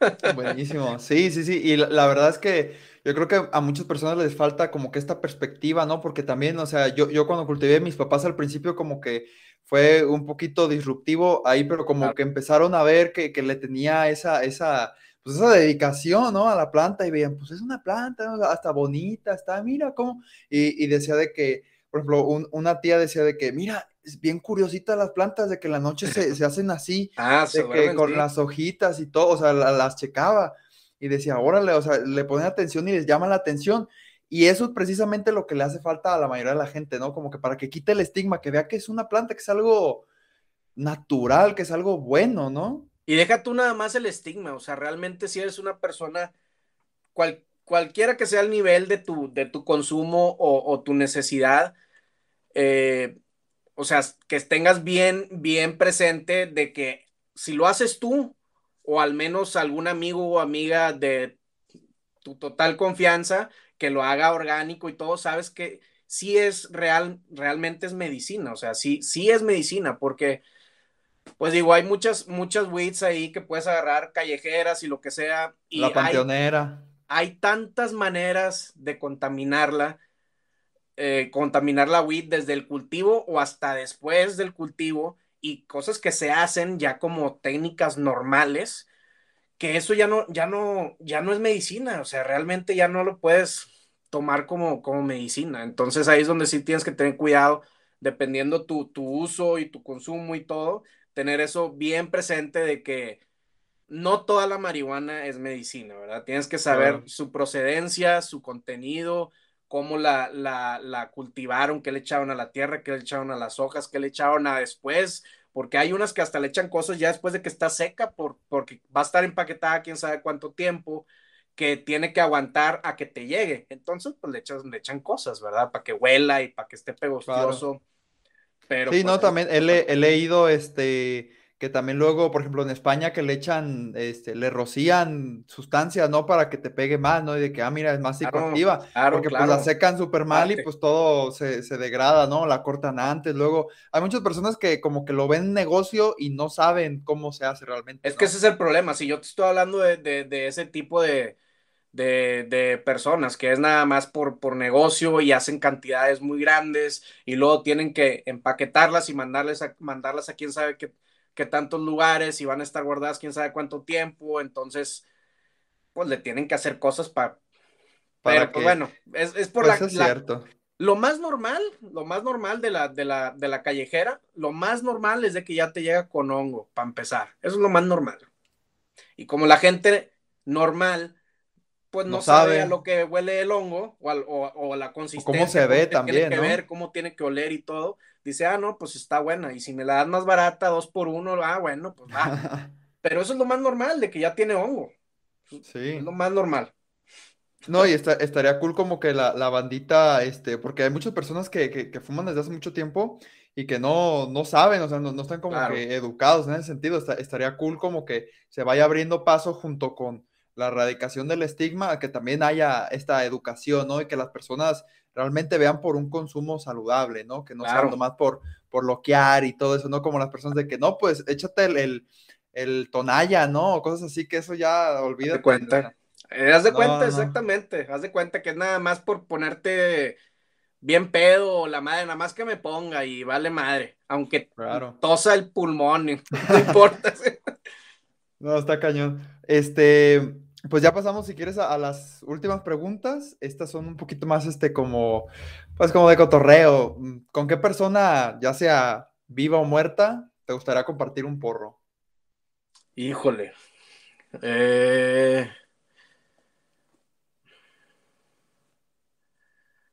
Buenísimo, sí, sí, sí, y la verdad es que yo creo que a muchas personas les falta como que esta perspectiva, ¿no? Porque también, o sea, yo, yo cuando cultivé mis papás al principio como que fue un poquito disruptivo ahí, pero como que empezaron a ver que, le tenía esa, esa, pues esa dedicación, ¿no? A la planta y veían, pues es una planta, hasta bonita, está, mira cómo, y, decía de que, por ejemplo, una tía decía de que, mira, es bien curiosita las plantas, de que la noche se, hacen así, ah, de que con las hojitas y todo, o sea, las checaba y decía, órale, o sea, le ponen atención y les llama la atención. Y eso es precisamente lo que le hace falta a la mayoría de la gente, ¿no? Como que para que quite el estigma, que vea que es una planta, que es algo natural, que es algo bueno, ¿no? Y deja tú nada más el estigma, o sea, realmente si eres una persona, cual, cualquiera que sea el nivel de tu, de tu consumo o, tu necesidad, eh, o sea, que tengas bien, bien presente de que si lo haces tú, o al menos algún amigo o amiga de tu total confianza, que lo haga orgánico y todo, sabes que sí es real, realmente es medicina, o sea, sí, sí es medicina, porque, pues digo, hay muchas, muchas weeds ahí que puedes agarrar, callejeras y lo que sea. Y La panteonera. Hay, tantas maneras de contaminarla, eh, contaminar la weed desde el cultivo o hasta después del cultivo y cosas que se hacen ya como técnicas normales que eso ya no, ya no, ya no es medicina, o sea, realmente ya no lo puedes tomar como, como medicina. Entonces ahí es donde sí tienes que tener cuidado, dependiendo tu, tu uso y tu consumo y todo, tener eso bien presente de que no toda la marihuana es medicina, ¿verdad? Tienes que saber su procedencia, su contenido, cómo la, la, la, cultivaron, qué le echaron a la tierra, qué le echaron a las hojas, qué le echaron a después, porque hay unas que hasta le echan cosas ya después de que está seca, por, porque va a estar empaquetada quién sabe cuánto tiempo, que tiene que aguantar a que te llegue. Entonces, pues le, echan, le echan cosas, ¿verdad? Para que huela y para que esté pegostioso. Pero, sí, no, pues, también he, he, leído este que también luego, por ejemplo, en España que le echan, este, le rocían sustancias, ¿no? Para que te pegue más, ¿no? Y de que, ah, mira, es más psicoactiva. porque pues la secan súper mal y pues todo se, degrada, ¿no? La cortan antes. Luego, hay muchas personas que como que lo ven negocio y no saben cómo se hace realmente. Es que ese es el problema. Si yo te estoy hablando de, ese tipo de, de, personas, que es nada más por, por negocio y hacen cantidades muy grandes y luego tienen que empaquetarlas y mandarles a, mandarlas a quién sabe qué que tantos lugares y van a estar guardadas quién sabe cuánto tiempo, entonces, pues le tienen que hacer cosas para... Pero, pues bueno, es, por pues la, cierto. Lo más normal, lo más normal de la, de, la, de la callejera, lo más normal es de que ya te llega con hongo, para empezar. Eso es lo más normal. Y como la gente normal pues no, sabe. a lo que huele el hongo o, o, la consistencia. cómo se ve también, tiene que ver, cómo tiene que oler y todo. Dice, ah, no, pues está buena. Y si me la das más barata, dos por uno, ah, bueno, pues va. Pero eso es lo más normal, de que ya tiene hongo. Sí. Es lo más normal. No, y estaría cool como que la, bandita, este, porque hay muchas personas que, fuman desde hace mucho tiempo y que no, no saben, o sea, no, están como que educados en ese sentido. estaría cool como que se vaya abriendo paso junto con la erradicación del estigma, que también haya esta educación, ¿no? Y que las personas realmente vean por un consumo saludable, ¿no? Que no sea nomás por, por loquear y todo eso, ¿no? Como las personas de que, no, pues échate el, el, tonalla, ¿no? O cosas así, que eso ya olvida. Haz de cuenta. Eh, haz de cuenta, exactamente. Haz de cuenta que es nada más por ponerte bien pedo, la madre, nada más que me ponga y vale madre. Aunque tosa el pulmón, no importa. no, está cañón. Este, pues ya pasamos, si quieres, a, las últimas preguntas. Estas son un poquito más, este, como, pues como de cotorreo. ¿Con qué persona, ya sea viva o muerta, te gustaría compartir un porro? Híjole. Eh,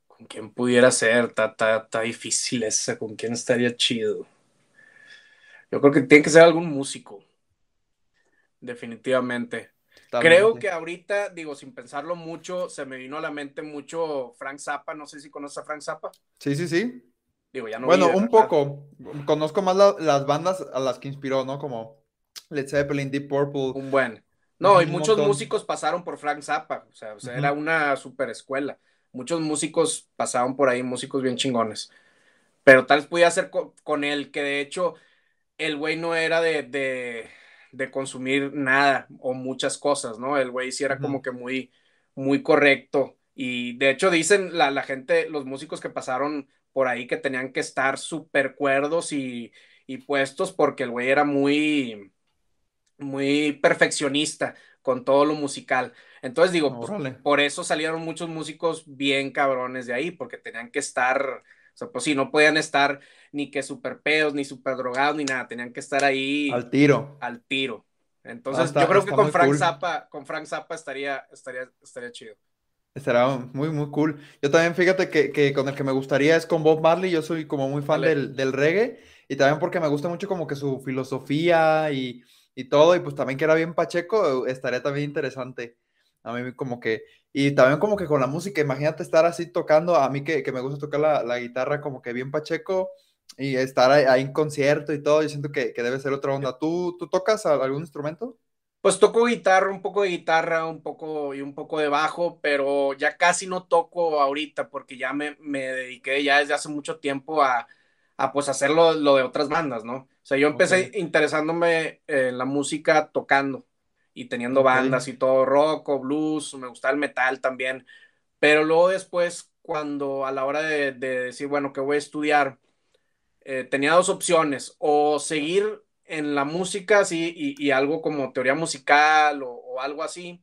¿Con quién pudiera ser? Está, difícil esa. ¿Con quién estaría chido? Yo creo que tiene que ser algún músico. Definitivamente. Creo que ahorita, digo, sin pensarlo mucho, se me vino a la mente mucho Frank Zappa. No sé si conoces a Frank Zappa. Sí, sí, sí. Digo, ya no bueno, un poco. Conozco más las bandas a las que inspiró, ¿no? Como Led Zeppelin, Deep Purple. Un buen. No, y muchos músicos pasaron por Frank Zappa. O sea, o sea era una super escuela. Muchos músicos pasaron por ahí, músicos bien chingones. Pero tal vez podía ser con, él, que de hecho el güey no era de de consumir nada o muchas cosas, ¿no? El güey sí era como que muy, muy correcto. Y de hecho dicen la, la, gente, los músicos que pasaron por ahí que tenían que estar súper cuerdos y, y, puestos porque el güey era muy, muy perfeccionista con todo lo musical. Entonces digo, por eso salieron muchos músicos bien cabrones de ahí, porque tenían que estar sea, pues sí, no podían estar ni que super peos, ni super drogados, ni nada. Tenían que estar ahí. Al tiro. Al tiro. Entonces, yo creo que con Frank, Zappa, con Frank Zappa estaría, estaría, estaría chido. Estará muy, muy cool. Yo también, fíjate que, que, con el que me gustaría es con Bob Marley. Yo soy como muy fan del, del, reggae y también porque me gusta mucho como que su filosofía y, y todo. Y pues también que era bien Pacheco, estaría también interesante. A mí como que, y también como que con la música, imagínate estar así tocando, a mí que, que me gusta tocar la, la, guitarra como que bien pacheco y estar ahí, en concierto y todo, yo siento que, que, debe ser otra onda. ¿Tú, ¿Tú tocas algún instrumento? Pues toco guitarra, un poco de guitarra, un poco y un poco de bajo, pero ya casi no toco ahorita porque ya me, me dediqué ya desde hace mucho tiempo a, a pues hacer lo, lo, de otras bandas, ¿no? O sea, yo empecé interesándome en la música tocando y teniendo bandas y todo, rock o blues, me gustaba el metal también, pero luego después, cuando a la hora de, decir, bueno, ¿qué voy a estudiar? Eh, tenía dos opciones, o seguir en la música, sí, y, algo como teoría musical o, algo así,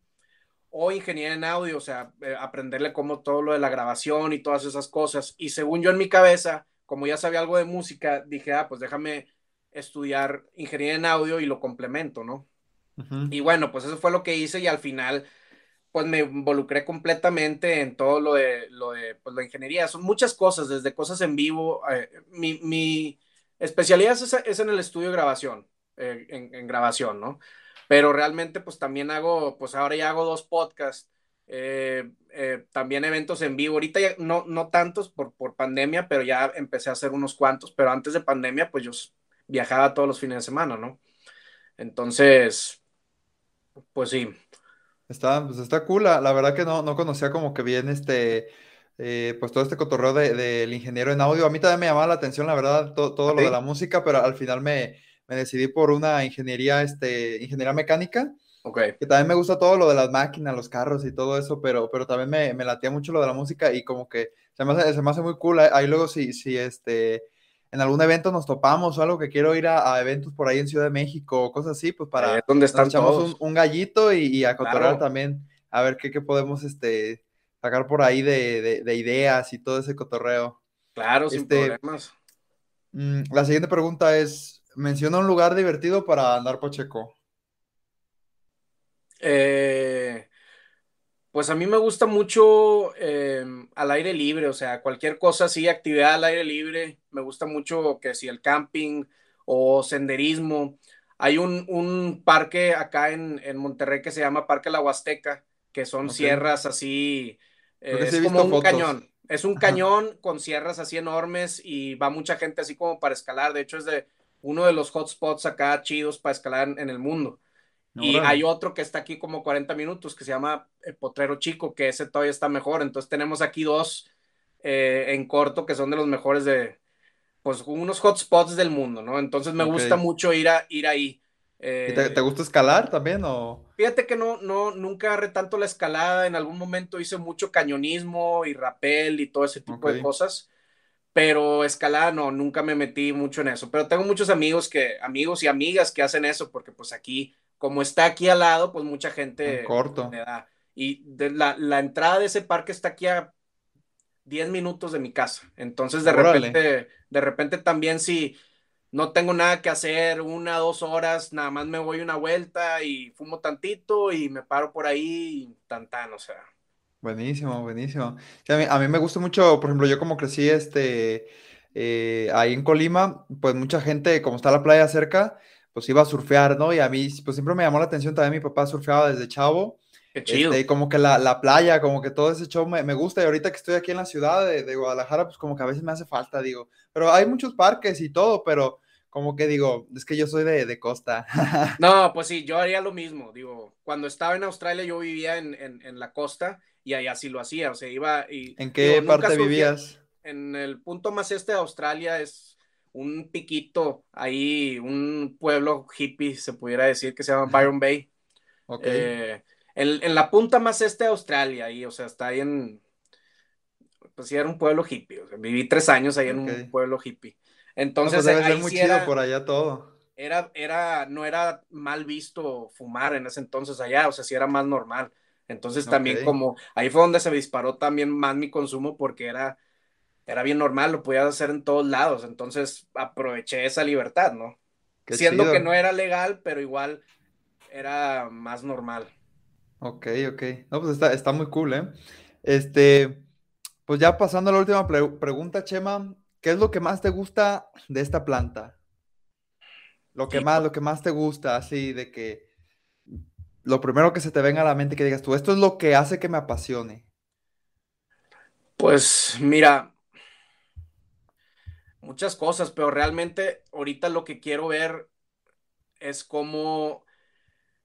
o ingeniería en audio, o sea, eh, aprenderle como todo lo de la grabación y todas esas cosas. Y según yo en mi cabeza, como ya sabía algo de música, dije, ah, pues déjame estudiar ingeniería en audio y lo complemento, ¿no? Y bueno, pues eso fue lo que hice y al final, pues me involucré completamente en todo lo de, lo de pues, la ingeniería. Son muchas cosas, desde cosas en vivo. Eh, mi, mi, especialidad es, en el estudio de grabación, eh, en, grabación, ¿no? Pero realmente, pues también hago, pues ahora ya hago dos podcasts. Eh, también eventos en vivo. Ahorita ya no, no tantos por, por pandemia, pero ya empecé a hacer unos cuantos. Pero antes de pandemia, pues yo viajaba todos los fines de semana, ¿no? Entonces, pues sí. Está, pues está cool. La, verdad que no, no conocía como que bien este, eh, pues todo este cotorreo del ingeniero en audio. A mí también me llamaba la atención, la verdad, todo lo de la música, pero al final me, decidí por una ingeniería, este, ingeniería mecánica. Okay. Que también me gusta todo lo de las máquinas, los carros y todo eso, pero, pero también me, me latía mucho lo de la música y como que se me hace, se me hace muy cool. Ahí luego sí, sí, este, en algún evento nos topamos o algo que quiero ir a, eventos por ahí en Ciudad de México o cosas así, pues para donde están echamos un, gallito y, a cotorrear también, a ver qué, qué, podemos este, sacar por ahí de, de, ideas y todo ese cotorreo. Claro, sin este, problemas. Mm, la siguiente pregunta es, menciona un lugar divertido para andar Pacheco. Eh, pues a mí me gusta mucho em, al aire libre, o sea, cualquier cosa así, actividad al aire libre. Me gusta mucho que si el camping o senderismo. Hay un, parque acá en, Monterrey que se llama Parque La Huasteca, que son sierras así, es como un cañón. Es un cañón con sierras así enormes y va mucha gente así como para escalar. De hecho, es de uno de los hotspots acá chidos para escalar en el mundo y hay otro que está aquí como 40 minutos que se llama el Potrero Chico, que ese todavía está mejor. Entonces tenemos aquí dos eh, en corto que son de los mejores de, pues unos hotspots del mundo, ¿no? Entonces me gusta mucho ir, a, ir ahí. ¿Y te, gusta escalar también o? Fíjate que no, no, nunca agarré tanto la escalada. En algún momento hice mucho cañonismo y rapel y todo ese tipo de cosas. Pero escalada no, nunca me metí mucho en eso. Pero tengo muchos amigos que, amigos y amigas que hacen eso, porque pues aquí como está aquí al lado, pues mucha gente corto. Y de la, la, entrada de ese parque está aquí a 10 minutos de mi casa. Entonces, de repente, de repente también si no tengo nada que hacer, una, dos horas, nada más me voy una vuelta y fumo tantito y me paro por ahí tan tan, o sea. Buenísimo, buenísimo. a, mí, a, mí, me gusta mucho, por ejemplo, yo como crecí este, eh, ahí en Colima, pues mucha gente, como está la playa cerca, pues iba a surfear, ¿no? Y a mí, pues siempre me llamó la atención, también mi papá surfeaba desde chavo. Qué chido. Este, y como que la, la, playa, como que todo ese show me, me, gusta. Y ahorita que estoy aquí en la ciudad de, de, Guadalajara, pues como que a veces me hace falta, digo. Pero hay muchos parques y todo, pero como que digo, es que yo soy de, de costa. no, pues sí, yo haría lo mismo. Digo, cuando estaba en Australia, yo vivía en, en, en la costa y allá sí lo hacía. O sea, iba y. ¿En qué digo, parte vivías? En el punto más este de Australia es un piquito ahí, un pueblo hippie, se pudiera decir, que se llama Byron Bay. Ok. Eh, en, en, la punta más este de Australia, ahí, o sea, está ahí en. Pues sí, era un pueblo hippie. O sea, viví tres años ahí en okay. un pueblo hippie. Entonces, no, pues ahí ser muy sí chido era, por allá todo. Era, era, no era mal visto fumar en ese entonces allá, o sea, sí era más normal. Entonces también como, ahí fue donde se disparó también más mi consumo porque era, era bien normal, lo podías hacer en todos lados. Entonces aproveché esa libertad, ¿no? Qué Siendo chido. que no era legal, pero igual era más normal. Ok, ok. No, pues está, está muy cool, ¿eh? Este, pues ya pasando a la última pre- pregunta, Chema, ¿qué es lo que más te gusta de esta planta? Lo que Sí. más, lo que más te gusta, así de que lo primero que se te venga a la mente que digas tú, esto es lo que hace que me apasione. Pues mira, muchas cosas, pero realmente ahorita lo que quiero ver es cómo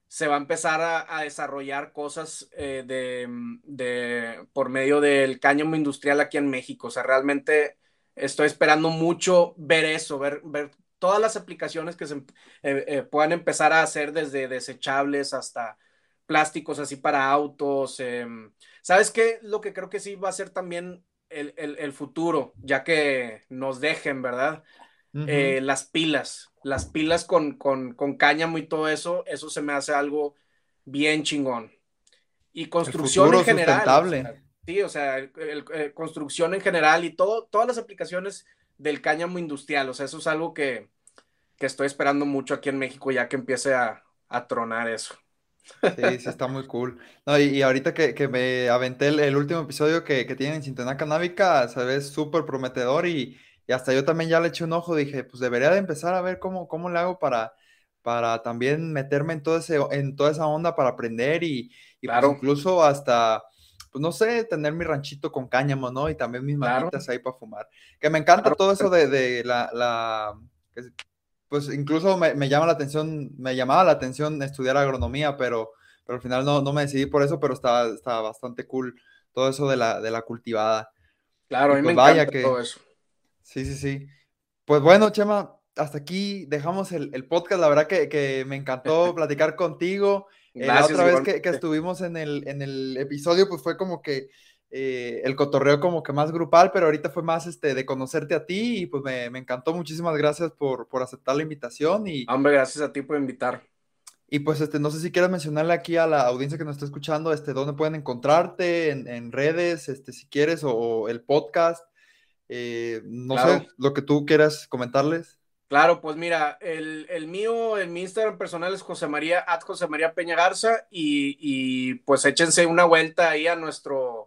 se va a empezar a, desarrollar cosas eh, de, de, por medio del cáñamo industrial aquí en México. O sea, realmente estoy esperando mucho ver eso, ver, ver todas las aplicaciones que se eh, eh, puedan empezar a hacer desde desechables hasta plásticos así para autos. Eh, ¿Sabes qué? Lo que creo que sí va a ser también el, el, el futuro, ya que nos dejen, ¿verdad? Eh, las pilas, las pilas con, con, con, cáñamo y todo eso, eso se me hace algo bien chingón. Y construcción en general. Sustentable. O sea, sí, o sea, el, el, el, construcción en general y todo, todas las aplicaciones del cáñamo industrial, o sea, eso es algo que, que estoy esperando mucho aquí en México ya que empiece a, a tronar eso. Sí, sí, está muy cool. No, y, y ahorita que, que, me aventé el, el último episodio que, que tienen en Cintená Canábica, se ve súper prometedor y, y, hasta yo también ya le eché un ojo, dije, pues debería de empezar a ver cómo, cómo le hago para, para también meterme en, todo ese, en toda esa onda para aprender y, y claro. pues incluso hasta, pues no sé, tener mi ranchito con cáñamo, ¿no? Y también mis Claro. manitas ahí para fumar. Que me encanta Claro. todo eso de, de la, pues incluso me, me llama la atención, me llamaba la atención estudiar agronomía, pero, pero al final no, no me decidí por eso, pero está, está bastante cool todo eso de la, de la cultivada. Claro, a Y mí me pues vaya encanta que- todo eso. Sí, sí, sí. Pues bueno, Chema, hasta aquí dejamos el, el podcast. La verdad que, que me encantó platicar contigo. Eh, la otra vez que, que estuvimos en el, en el episodio, pues fue como que eh, el cotorreo como que más grupal, pero ahorita fue más este, de conocerte a ti y pues me, me encantó. Muchísimas gracias por, por aceptar la invitación y, Hombre, gracias a ti por invitar. y pues este, no sé si quieres mencionarle aquí a la audiencia que nos está escuchando, este, dónde pueden encontrarte en, en redes, este, si quieres, o, o el podcast. Eh, no Claro. sé, lo que tú quieras comentarles. Claro, pues mira, el, el mío, en mi Instagram personal es José María, at José María Peña Garza, y, y pues échense una vuelta ahí a nuestro,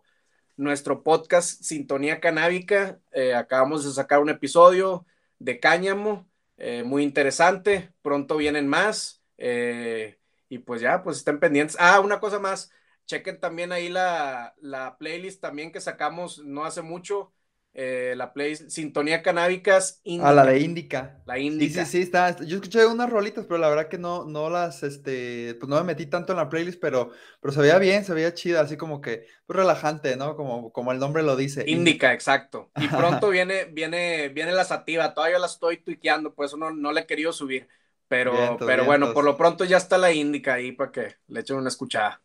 nuestro podcast Sintonía Canábica. Eh, acabamos de sacar un episodio de Cáñamo, eh, muy interesante. Pronto vienen más. eh, y pues ya, pues estén pendientes. Ah, una cosa más. Chequen también ahí la, la playlist también que sacamos no hace mucho. Eh, la playlist Sintonía Canábicas. Ah, la Indica. de Indica. La Sí, Indica. sí, sí, está, está- Yo escuché unas rolitas, pero la verdad que no, no las, este, pues no me metí tanto en la playlist, pero, pero se veía bien, se veía chida, así como que, pues relajante, ¿no? Como, como el nombre lo dice. Indica, exacto. Y pronto viene, viene, viene la sativa. Todavía la estoy tuiteando, por eso no, no la he querido subir. Pero, Vientos, pero bueno, por lo pronto ya está la Indica ahí para que le echen una escuchada.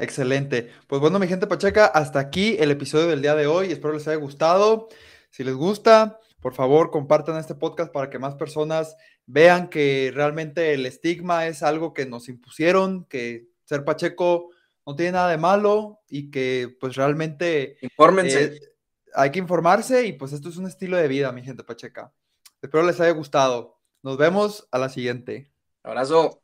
Excelente. Pues bueno, mi gente pacheca, hasta aquí el episodio del día de hoy. Espero les haya gustado. Si les gusta, por favor, compartan este podcast para que más personas vean que realmente el estigma es algo que nos impusieron, que ser pacheco no tiene nada de malo y que pues realmente Infórmense. eh, hay que informarse y pues esto es un estilo de vida, mi gente pacheca. Espero les haya gustado. Nos vemos a la siguiente. Abrazo.